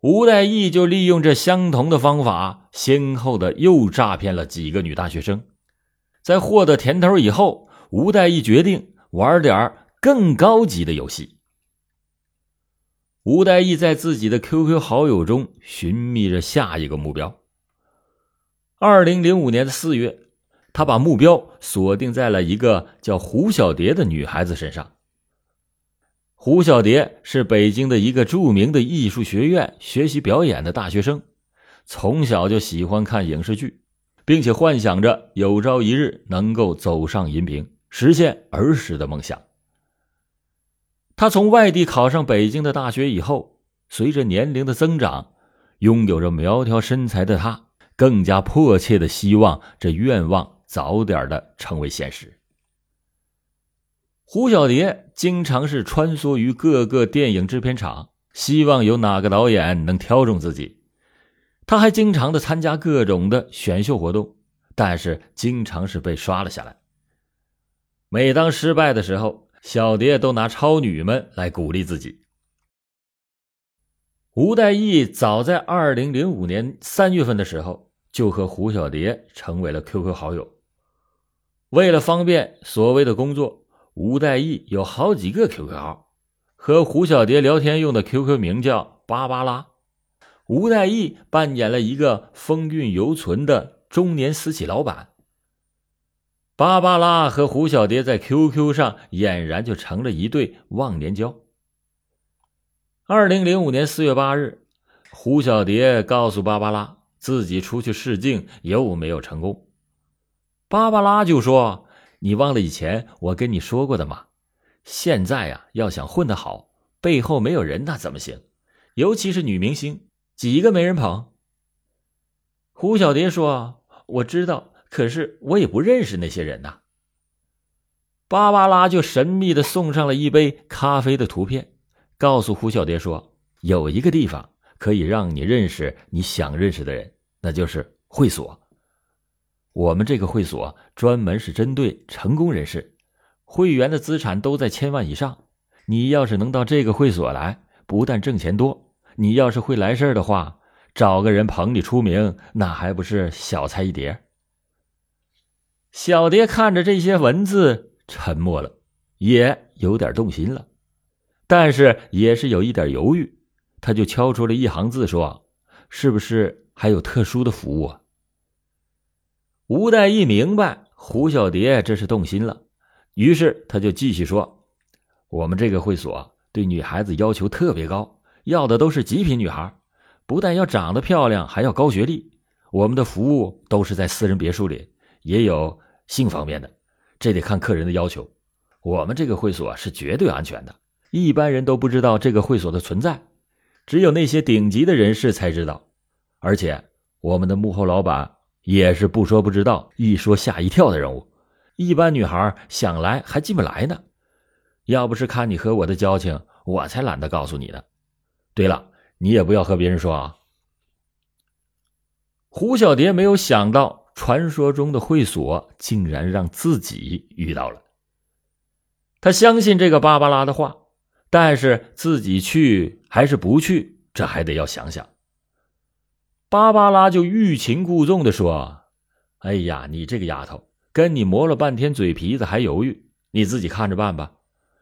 吴代义就利用这相同的方法，先后的又诈骗了几个女大学生。在获得甜头以后，吴代义决定玩点更高级的游戏。吴代义在自己的 QQ 好友中寻觅着下一个目标。二零零五年的四月，他把目标锁定在了一个叫胡小蝶的女孩子身上。胡小蝶是北京的一个著名的艺术学院学习表演的大学生，从小就喜欢看影视剧，并且幻想着有朝一日能够走上荧屏，实现儿时的梦想。他从外地考上北京的大学以后，随着年龄的增长，拥有着苗条身材的他，更加迫切的希望这愿望早点的成为现实。胡小蝶经常是穿梭于各个电影制片厂，希望有哪个导演能挑中自己。他还经常的参加各种的选秀活动，但是经常是被刷了下来。每当失败的时候，小蝶都拿超女们来鼓励自己。吴代义早在二零零五年三月份的时候，就和胡小蝶成为了 QQ 好友。为了方便所谓的工作，吴代义有好几个 QQ 号，和胡小蝶聊天用的 QQ 名叫“芭芭拉”。吴代义扮演了一个风韵犹存的中年私企老板。芭芭拉和胡小蝶在 QQ 上俨然就成了一对忘年交。二零零五年四月八日，胡小蝶告诉芭芭拉自己出去试镜又没有成功，芭芭拉就说：“你忘了以前我跟你说过的吗？现在呀，要想混得好，背后没有人那怎么行？尤其是女明星，几个没人捧。”胡小蝶说：“我知道。”可是我也不认识那些人呐。芭芭拉就神秘的送上了一杯咖啡的图片，告诉胡小蝶说：“有一个地方可以让你认识你想认识的人，那就是会所。我们这个会所专门是针对成功人士，会员的资产都在千万以上。你要是能到这个会所来，不但挣钱多，你要是会来事儿的话，找个人捧你出名，那还不是小菜一碟。”小蝶看着这些文字，沉默了，也有点动心了，但是也是有一点犹豫。他就敲出了一行字，说：“是不是还有特殊的服务？”啊？”吴代义明白胡小蝶这是动心了，于是他就继续说：“我们这个会所对女孩子要求特别高，要的都是极品女孩，不但要长得漂亮，还要高学历。我们的服务都是在私人别墅里，也有。”性方面的，这得看客人的要求。我们这个会所是绝对安全的，一般人都不知道这个会所的存在，只有那些顶级的人士才知道。而且，我们的幕后老板也是不说不知道，一说吓一跳的人物，一般女孩想来还进不来呢。要不是看你和我的交情，我才懒得告诉你呢。对了，你也不要和别人说啊。胡小蝶没有想到。传说中的会所竟然让自己遇到了。他相信这个芭芭拉的话，但是自己去还是不去，这还得要想想。芭芭拉就欲擒故纵的说：“哎呀，你这个丫头，跟你磨了半天嘴皮子还犹豫，你自己看着办吧。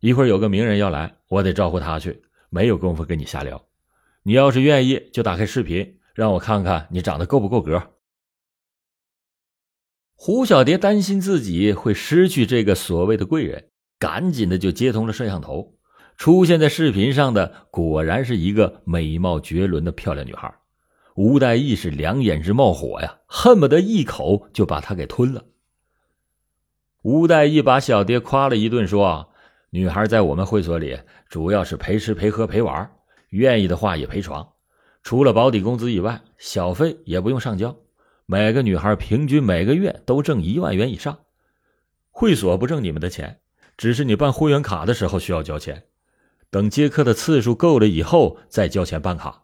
一会儿有个名人要来，我得招呼他去，没有功夫跟你瞎聊。你要是愿意，就打开视频，让我看看你长得够不够格。”胡小蝶担心自己会失去这个所谓的贵人，赶紧的就接通了摄像头。出现在视频上的果然是一个美貌绝伦的漂亮女孩。吴代义是两眼直冒火呀，恨不得一口就把他给吞了。吴代义把小蝶夸了一顿，说：“女孩在我们会所里主要是陪吃陪喝陪玩，愿意的话也陪床。除了保底工资以外，小费也不用上交。”每个女孩平均每个月都挣一万元以上，会所不挣你们的钱，只是你办会员卡的时候需要交钱，等接客的次数够了以后再交钱办卡。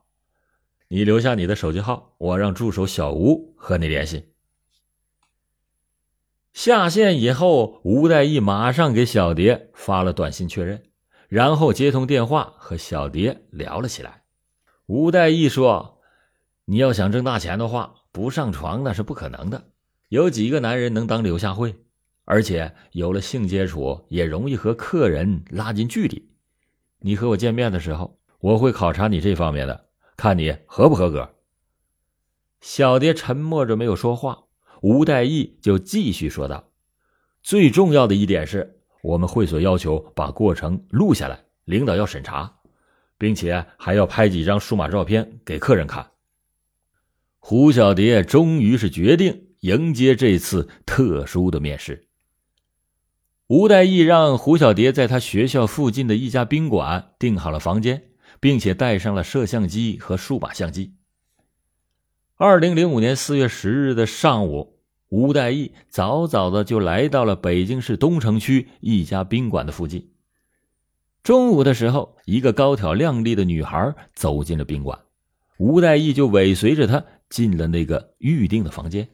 你留下你的手机号，我让助手小吴和你联系。下线以后，吴代义马上给小蝶发了短信确认，然后接通电话和小蝶聊了起来。吴代义说：“你要想挣大钱的话，不上床那是不可能的。有几个男人能当柳下惠？而且有了性接触，也容易和客人拉近距离。你和我见面的时候，我会考察你这方面的，看你合不合格。”小蝶沉默着没有说话，吴代义就继续说道：“最重要的一点是我们会所要求把过程录下来，领导要审查，并且还要拍几张数码照片给客人看。”胡小蝶终于是决定迎接这次特殊的面试。吴代义让胡小蝶在他学校附近的一家宾馆订好了房间，并且带上了摄像机和数码相机。二零零五年四月十日的上午，吴代义早早的就来到了北京市东城区一家宾馆的附近。中午的时候，一个高挑靓丽的女孩走进了宾馆，吴代义就尾随着她进了那个预定的房间，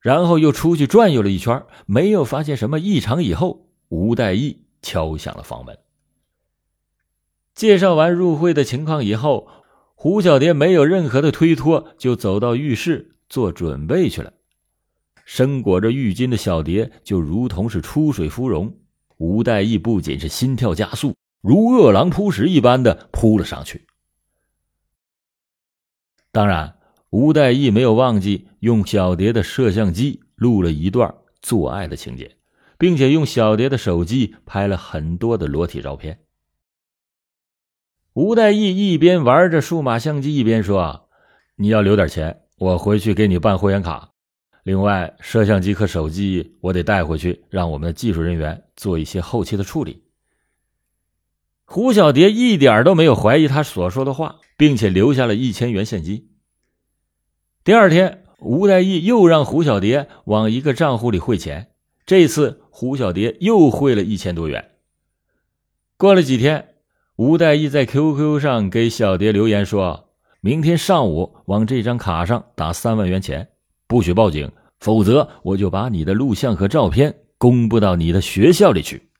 然后又出去转悠了一圈，没有发现什么异常。以后，吴代义敲响了房门。介绍完入会的情况以后。胡小蝶没有任何的推脱，就走到浴室做准备去了。身裹着浴巾的小蝶就如同是出水芙蓉，吴代义不仅是心跳加速，如饿狼扑食一般的扑了上去。当然，吴代义没有忘记用小蝶的摄像机录了一段做爱的情节，并且用小蝶的手机拍了很多的裸体照片。吴代义一边玩着数码相机，一边说：“你要留点钱，我回去给你办会员卡。另外，摄像机和手机我得带回去，让我们的技术人员做一些后期的处理。”胡小蝶一点都没有怀疑他所说的话，并且留下了一千元现金。第二天，吴代义又让胡小蝶往一个账户里汇钱，这次胡小蝶又汇了一千多元。过了几天。吴代义在 QQ 上给小蝶留言说：“明天上午往这张卡上打三万元钱，不许报警，否则我就把你的录像和照片公布到你的学校里去。”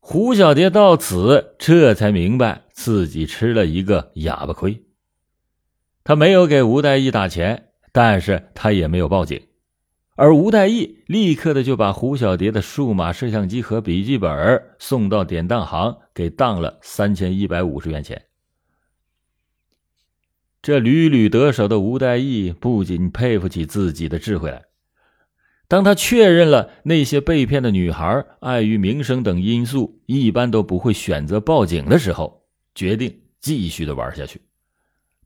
胡小蝶到此这才明白自己吃了一个哑巴亏。他没有给吴代义打钱，但是他也没有报警。而吴代义立刻的就把胡小蝶的数码摄像机和笔记本送到典当行，给当了三千一百五十元钱。这屡屡得手的吴代义不仅佩服起自己的智慧来。当他确认了那些被骗的女孩碍于名声等因素，一般都不会选择报警的时候，决定继续的玩下去。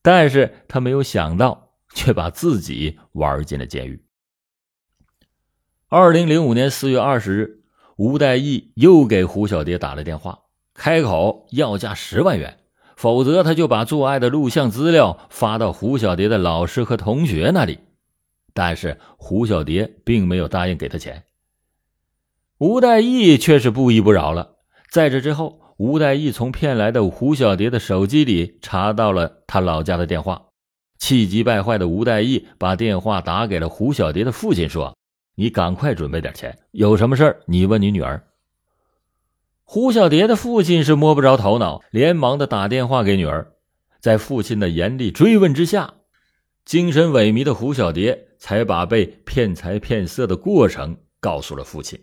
但是他没有想到，却把自己玩进了监狱。二零零五年四月二十日，吴代义又给胡小蝶打了电话，开口要价十万元，否则他就把做爱的录像资料发到胡小蝶的老师和同学那里。但是胡小蝶并没有答应给他钱。吴代义却是不依不饶了。在这之后，吴代义从骗来的胡小蝶的手机里查到了他老家的电话，气急败坏的吴代义把电话打给了胡小蝶的父亲，说。你赶快准备点钱，有什么事儿你问你女儿。胡小蝶的父亲是摸不着头脑，连忙的打电话给女儿。在父亲的严厉追问之下，精神萎靡的胡小蝶才把被骗财骗色的过程告诉了父亲。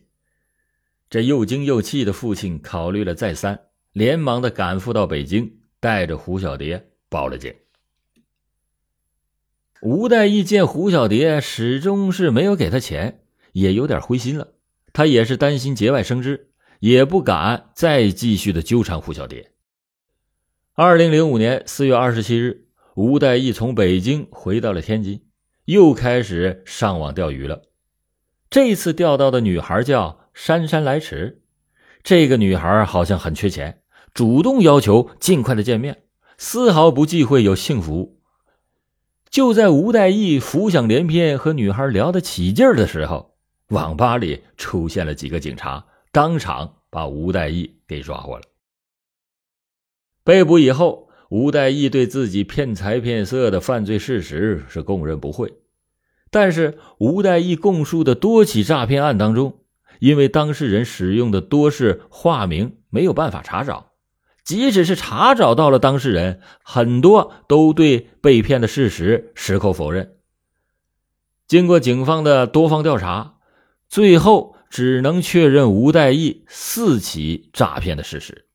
这又惊又气的父亲考虑了再三，连忙的赶赴到北京，带着胡小蝶报了警。吴代义见胡小蝶始终是没有给他钱。也有点灰心了，他也是担心节外生枝，也不敢再继续的纠缠胡小蝶。二零零五年四月二十七日，吴代义从北京回到了天津，又开始上网钓鱼了。这次钓到的女孩叫姗姗来迟，这个女孩好像很缺钱，主动要求尽快的见面，丝毫不忌讳有性服务。就在吴代义浮想联翩和女孩聊得起劲的时候。网吧里出现了几个警察，当场把吴代义给抓获了。被捕以后，吴代义对自己骗财骗色的犯罪事实是供认不讳。但是，吴代义供述的多起诈骗案当中，因为当事人使用的多是化名，没有办法查找，即使是查找到了当事人，很多都对被骗的事实矢口否认。经过警方的多方调查，最后只能确认吴代义四起诈骗的事实。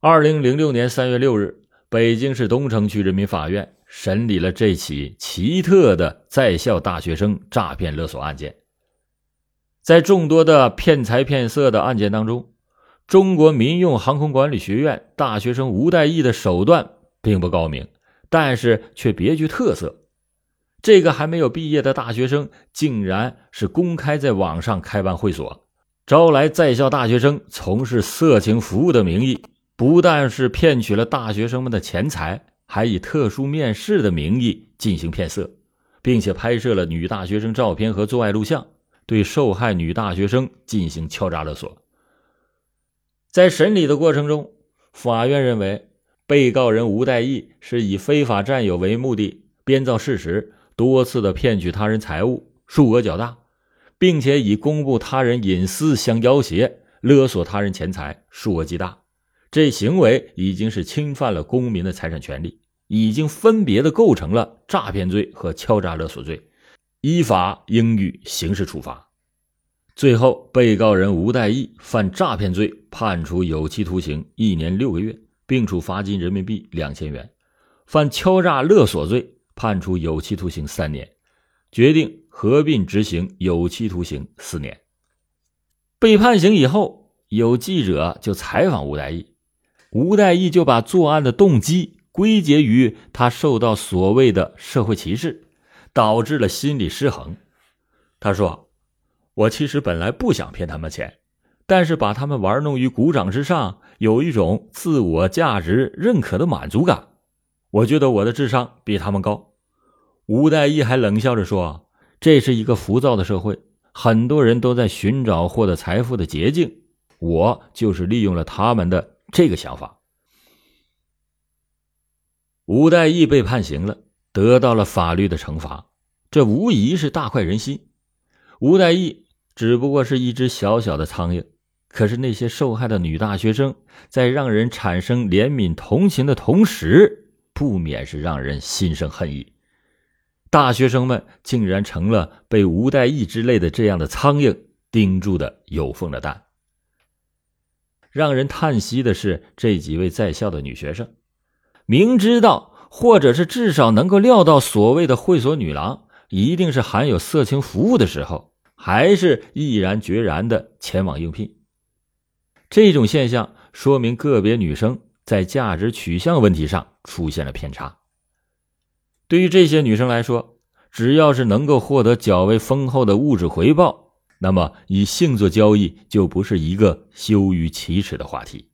二零零六年三月六日，北京市东城区人民法院审理了这起奇特的在校大学生诈骗勒索案件。在众多的骗财骗色的案件当中，中国民用航空管理学院大学生吴代义的手段并不高明，但是却别具特色。这个还没有毕业的大学生，竟然是公开在网上开办会所，招来在校大学生从事色情服务的名义，不但是骗取了大学生们的钱财，还以特殊面试的名义进行骗色，并且拍摄了女大学生照片和做爱录像，对受害女大学生进行敲诈勒索。在审理的过程中，法院认为，被告人吴代义是以非法占有为目的，编造事实，多次的骗取他人财物，数额较大，并且以公布他人隐私相要挟，勒索他人钱财，数额极大。这行为已经是侵犯了公民的财产权利，已经分别的构成了诈骗罪和敲诈勒索罪，依法应予刑事处罚。最后，被告人吴代义犯诈骗罪，判处有期徒刑一年六个月，并处罚金人民币两千元；犯敲诈勒索罪，判处有期徒刑三年，决定合并执行有期徒刑四年。被判刑以后，有记者就采访吴代义，吴代义就把作案的动机归结于他受到所谓的社会歧视，导致了心理失衡。他说。我其实本来不想骗他们钱，但是把他们玩弄于股掌之上，有一种自我价值认可的满足感。我觉得我的智商比他们高。吴代义还冷笑着说：“这是一个浮躁的社会，很多人都在寻找获得财富的捷径，我就是利用了他们的这个想法。”吴代义被判刑了，得到了法律的惩罚，这无疑是大快人心。吴代义。只不过是一只小小的苍蝇，可是那些受害的女大学生，在让人产生怜悯同情的同时，不免是让人心生恨意。大学生们竟然成了被吴代义之类的这样的苍蝇盯住的有缝的蛋。让人叹息的是，这几位在校的女学生，明知道，或者是至少能够料到，所谓的会所女郎一定是含有色情服务的时候。还是毅然决然的前往应聘，这种现象说明个别女生在价值取向问题上出现了偏差。对于这些女生来说，只要是能够获得较为丰厚的物质回报，那么以性做交易就不是一个羞于启齿的话题。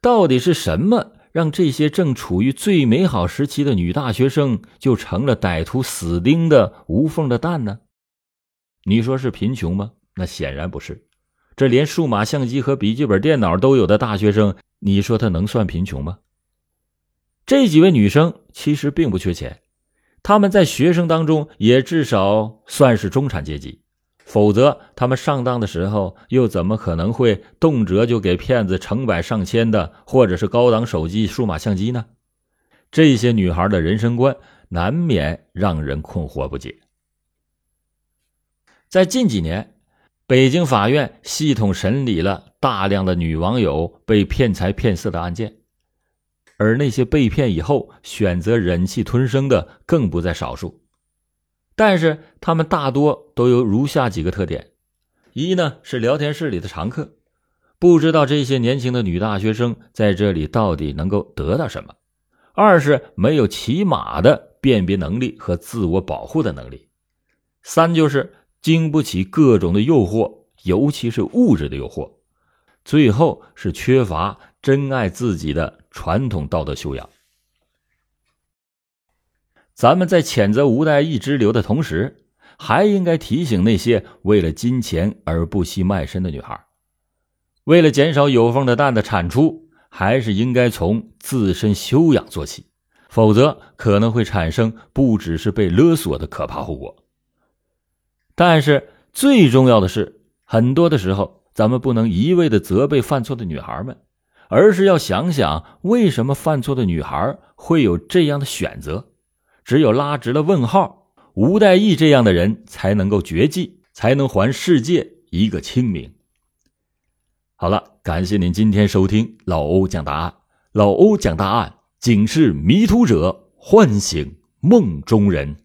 到底是什么让这些正处于最美好时期的女大学生就成了歹徒死盯的无缝的蛋呢？你说是贫穷吗？那显然不是。这连数码相机和笔记本电脑都有的大学生，你说他能算贫穷吗？这几位女生其实并不缺钱，她们在学生当中也至少算是中产阶级，否则她们上当的时候又怎么可能会动辄就给骗子成百上千的或者是高档手机、数码相机呢？这些女孩的人生观难免让人困惑不解。在近几年，北京法院系统审理了大量的女网友被骗财骗色的案件，而那些被骗以后选择忍气吞声的更不在少数。但是，他们大多都有如下几个特点：一呢是聊天室里的常客，不知道这些年轻的女大学生在这里到底能够得到什么；二是没有起码的辨别能力和自我保护的能力；三就是。经不起各种的诱惑，尤其是物质的诱惑，最后是缺乏真爱自己的传统道德修养。咱们在谴责吴代义之流的同时，还应该提醒那些为了金钱而不惜卖身的女孩，为了减少有缝的蛋的产出，还是应该从自身修养做起，否则可能会产生不只是被勒索的可怕后果。但是最重要的是，很多的时候，咱们不能一味的责备犯错的女孩们，而是要想想为什么犯错的女孩会有这样的选择。只有拉直了问号，吴代义这样的人才能够绝迹，才能还世界一个清明。好了，感谢您今天收听老欧讲答案。老欧讲答案，警示迷途者，唤醒梦中人。